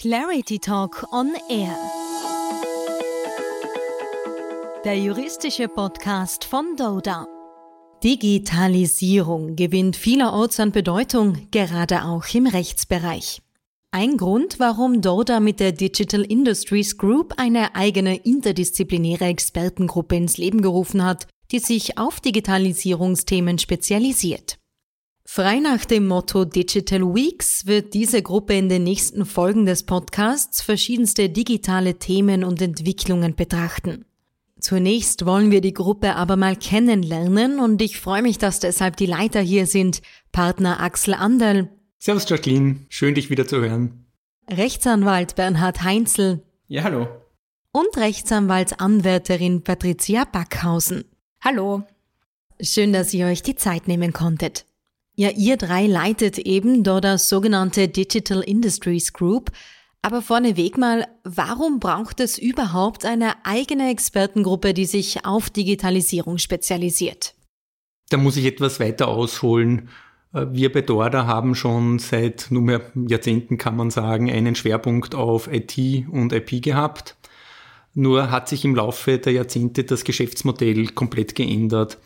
Clarity Talk on Air. Der juristische Podcast von Doda. Digitalisierung gewinnt vielerorts an Bedeutung, gerade auch im Rechtsbereich. Ein Grund, warum Doda mit der Digital Industries Group eine eigene interdisziplinäre Expertengruppe ins Leben gerufen hat, die sich auf Digitalisierungsthemen spezialisiert. Frei nach dem Motto Digital Weeks wird diese Gruppe in den nächsten Folgen des Podcasts verschiedenste digitale Themen und Entwicklungen betrachten. Zunächst wollen wir die Gruppe aber mal kennenlernen und ich freue mich, dass deshalb die Leiter hier sind, Partner Axel Anderl. Servus Jacqueline, schön dich wieder zu hören. Rechtsanwalt Bernhard Heinzel. Ja, hallo. Und Rechtsanwaltsanwärterin Patricia Backhausen. Hallo. Schön, dass ihr euch die Zeit nehmen konntet. Ja, ihr drei leitet eben dort das sogenannte Digital Industries Group. Aber vorneweg mal, warum braucht es überhaupt eine eigene Expertengruppe, die sich auf Digitalisierung spezialisiert? Da muss ich etwas weiter ausholen. Äh, wir bei Dorda haben schon seit nunmehr Jahrzehnten, kann man sagen, einen Schwerpunkt auf IT und IP gehabt. Nur hat sich im Laufe der Jahrzehnte das Geschäftsmodell komplett geändert.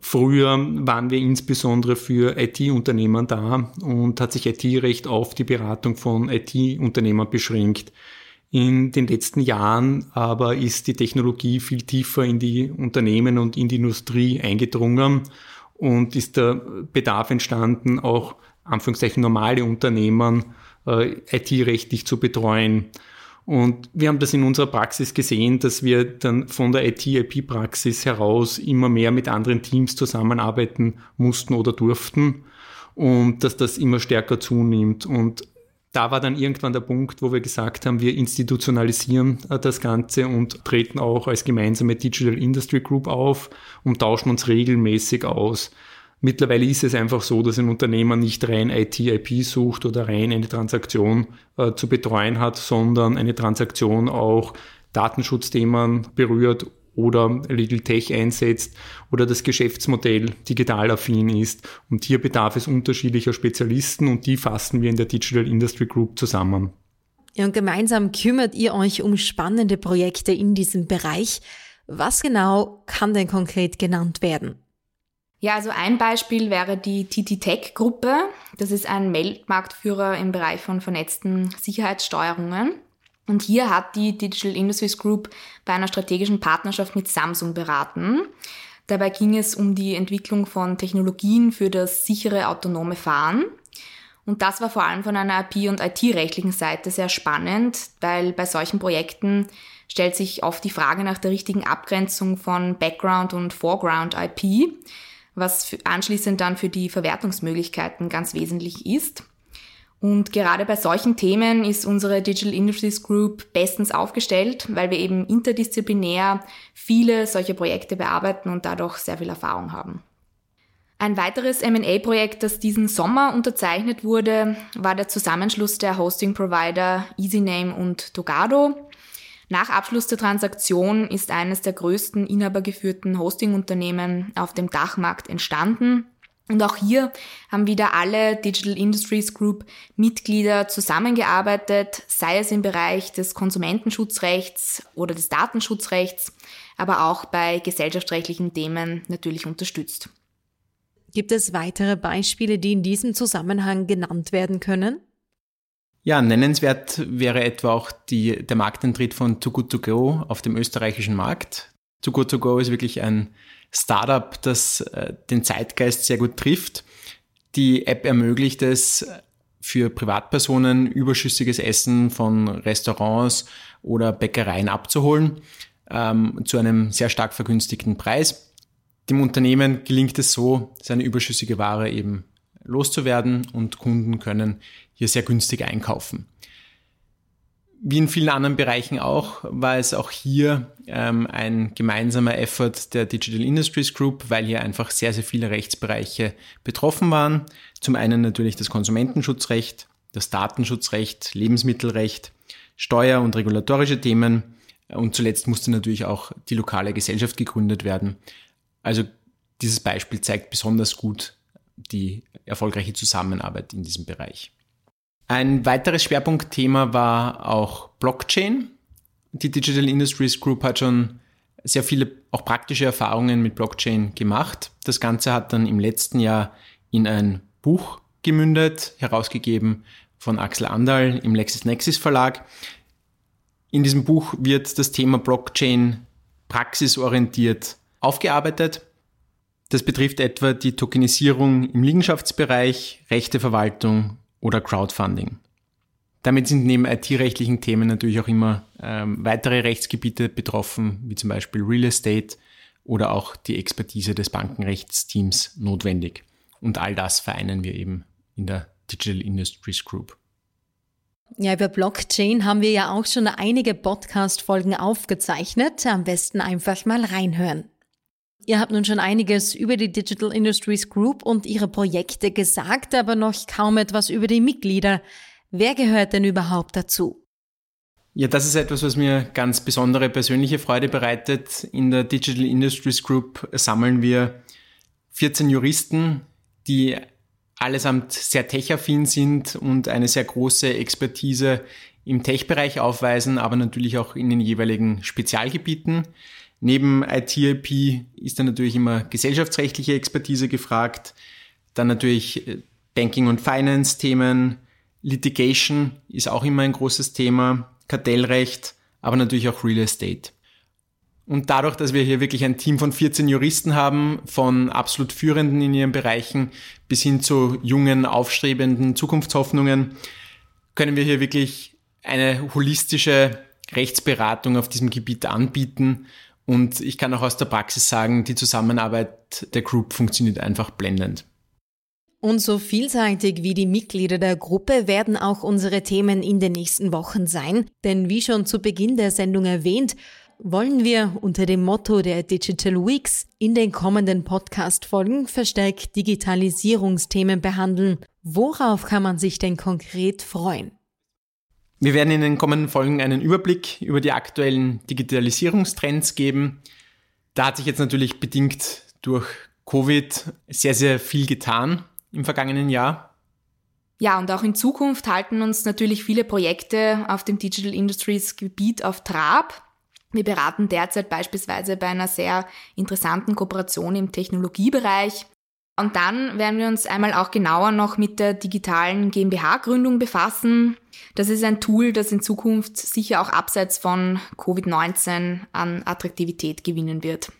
Früher waren wir insbesondere für IT-Unternehmer da und hat sich IT-Recht auf die Beratung von IT-Unternehmern beschränkt. In den letzten Jahren aber ist die Technologie viel tiefer in die Unternehmen und in die Industrie eingedrungen und ist der Bedarf entstanden, auch Anführungszeichen normale Unternehmen äh, IT-rechtlich zu betreuen. Und wir haben das in unserer Praxis gesehen, dass wir dann von der IT-IP-Praxis heraus immer mehr mit anderen Teams zusammenarbeiten mussten oder durften und dass das immer stärker zunimmt. Und da war dann irgendwann der Punkt, wo wir gesagt haben, wir institutionalisieren äh, das Ganze und treten auch als gemeinsame Digital Industry Group auf und tauschen uns regelmäßig aus. Mittlerweile ist es einfach so, dass ein Unternehmer nicht rein IT-IP sucht oder rein eine Transaktion äh, zu betreuen hat, sondern eine Transaktion auch Datenschutzthemen berührt oder Legal Tech einsetzt oder das Geschäftsmodell digital affin ist. Und hier bedarf es unterschiedlicher Spezialisten und die fassen wir in der Digital Industry Group zusammen. Ja, und gemeinsam kümmert ihr euch um spannende Projekte in diesem Bereich. Was genau kann denn konkret genannt werden? Ja, also ein Beispiel wäre die TT Tech Gruppe. Das ist ein Weltmarktführer im Bereich von vernetzten Sicherheitssteuerungen. Und hier hat die Digital Industries Group bei einer strategischen Partnerschaft mit Samsung beraten. Dabei ging es um die Entwicklung von Technologien für das sichere autonome Fahren. Und das war vor allem von einer IP- und IT-rechtlichen Seite sehr spannend, weil bei solchen Projekten stellt sich oft die Frage nach der richtigen Abgrenzung von Background und Foreground IP was anschließend dann für die Verwertungsmöglichkeiten ganz wesentlich ist. Und gerade bei solchen Themen ist unsere Digital Industries Group bestens aufgestellt, weil wir eben interdisziplinär viele solche Projekte bearbeiten und dadurch sehr viel Erfahrung haben. Ein weiteres M&A-Projekt, das diesen Sommer unterzeichnet wurde, war der Zusammenschluss der Hosting-Provider EasyName und Togado. Nach Abschluss der Transaktion ist eines der größten inhabergeführten Hosting-Unternehmen auf dem Dachmarkt entstanden. Und auch hier haben wieder alle Digital Industries Group Mitglieder zusammengearbeitet, sei es im Bereich des Konsumentenschutzrechts oder des Datenschutzrechts, aber auch bei gesellschaftsrechtlichen Themen natürlich unterstützt. Gibt es weitere Beispiele, die in diesem Zusammenhang genannt werden können? Ja, nennenswert wäre etwa auch die, der Markteintritt von Too Good To Go auf dem österreichischen Markt. Too Good To Go ist wirklich ein Startup, das äh, den Zeitgeist sehr gut trifft. Die App ermöglicht es für Privatpersonen überschüssiges Essen von Restaurants oder Bäckereien abzuholen ähm, zu einem sehr stark vergünstigten Preis. Dem Unternehmen gelingt es so, seine überschüssige Ware eben loszuwerden und Kunden können hier sehr günstig einkaufen. Wie in vielen anderen Bereichen auch, war es auch hier ähm, ein gemeinsamer Effort der Digital Industries Group, weil hier einfach sehr, sehr viele Rechtsbereiche betroffen waren. Zum einen natürlich das Konsumentenschutzrecht, das Datenschutzrecht, Lebensmittelrecht, Steuer- und regulatorische Themen und zuletzt musste natürlich auch die lokale Gesellschaft gegründet werden. Also dieses Beispiel zeigt besonders gut die erfolgreiche Zusammenarbeit in diesem Bereich. Ein weiteres Schwerpunktthema war auch Blockchain. Die Digital Industries Group hat schon sehr viele auch praktische Erfahrungen mit Blockchain gemacht. Das Ganze hat dann im letzten Jahr in ein Buch gemündet, herausgegeben von Axel Andal im LexisNexis Verlag. In diesem Buch wird das Thema Blockchain praxisorientiert aufgearbeitet. Das betrifft etwa die Tokenisierung im Liegenschaftsbereich, Rechteverwaltung oder Crowdfunding. Damit sind neben IT-rechtlichen Themen natürlich auch immer ähm, weitere Rechtsgebiete betroffen, wie zum Beispiel Real Estate oder auch die Expertise des Bankenrechtsteams notwendig. Und all das vereinen wir eben in der Digital Industries Group. Ja, über Blockchain haben wir ja auch schon einige Podcast-Folgen aufgezeichnet. Am besten einfach mal reinhören. Ihr habt nun schon einiges über die Digital Industries Group und ihre Projekte gesagt, aber noch kaum etwas über die Mitglieder. Wer gehört denn überhaupt dazu? Ja, das ist etwas, was mir ganz besondere persönliche Freude bereitet. In der Digital Industries Group sammeln wir 14 Juristen, die allesamt sehr techaffin sind und eine sehr große Expertise im Tech-Bereich aufweisen, aber natürlich auch in den jeweiligen Spezialgebieten. Neben ITIP ist dann natürlich immer gesellschaftsrechtliche Expertise gefragt, dann natürlich äh, Banking- und Finance-Themen, Litigation ist auch immer ein großes Thema, Kartellrecht, aber natürlich auch Real Estate. Und dadurch, dass wir hier wirklich ein Team von 14 Juristen haben, von absolut Führenden in ihren Bereichen bis hin zu jungen, aufstrebenden Zukunftshoffnungen, können wir hier wirklich eine holistische Rechtsberatung auf diesem Gebiet anbieten und ich kann auch aus der Praxis sagen, die Zusammenarbeit der Group funktioniert einfach blendend. Und so vielseitig wie die Mitglieder der Gruppe werden auch unsere Themen in den nächsten Wochen sein, denn wie schon zu Beginn der Sendung erwähnt, wollen wir unter dem Motto der Digital Weeks in den kommenden Podcast-Folgen verstärkt Digitalisierungsthemen behandeln. Worauf kann man sich denn konkret freuen? Wir werden in den kommenden Folgen einen Überblick über die aktuellen Digitalisierungstrends geben. Da hat sich jetzt natürlich bedingt durch Covid sehr, sehr viel getan im vergangenen Jahr. Ja, und auch in Zukunft halten uns natürlich viele Projekte auf dem Digital Industries Gebiet auf Trab. Wir beraten derzeit beispielsweise bei einer sehr interessanten Kooperation im Technologiebereich. Und dann werden wir uns einmal auch genauer noch mit der digitalen GmbH-Gründung befassen. Das ist ein Tool, das in Zukunft sicher auch abseits von Covid-19 an Attraktivität gewinnen wird.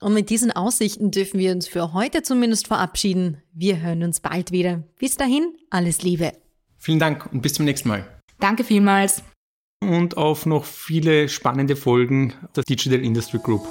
Und mit diesen Aussichten dürfen wir uns für heute zumindest verabschieden. Wir hören uns bald wieder. Bis dahin, alles Liebe. Vielen Dank und bis zum nächsten Mal. Danke vielmals. Und auf noch viele spannende Folgen der Digital Industry Group.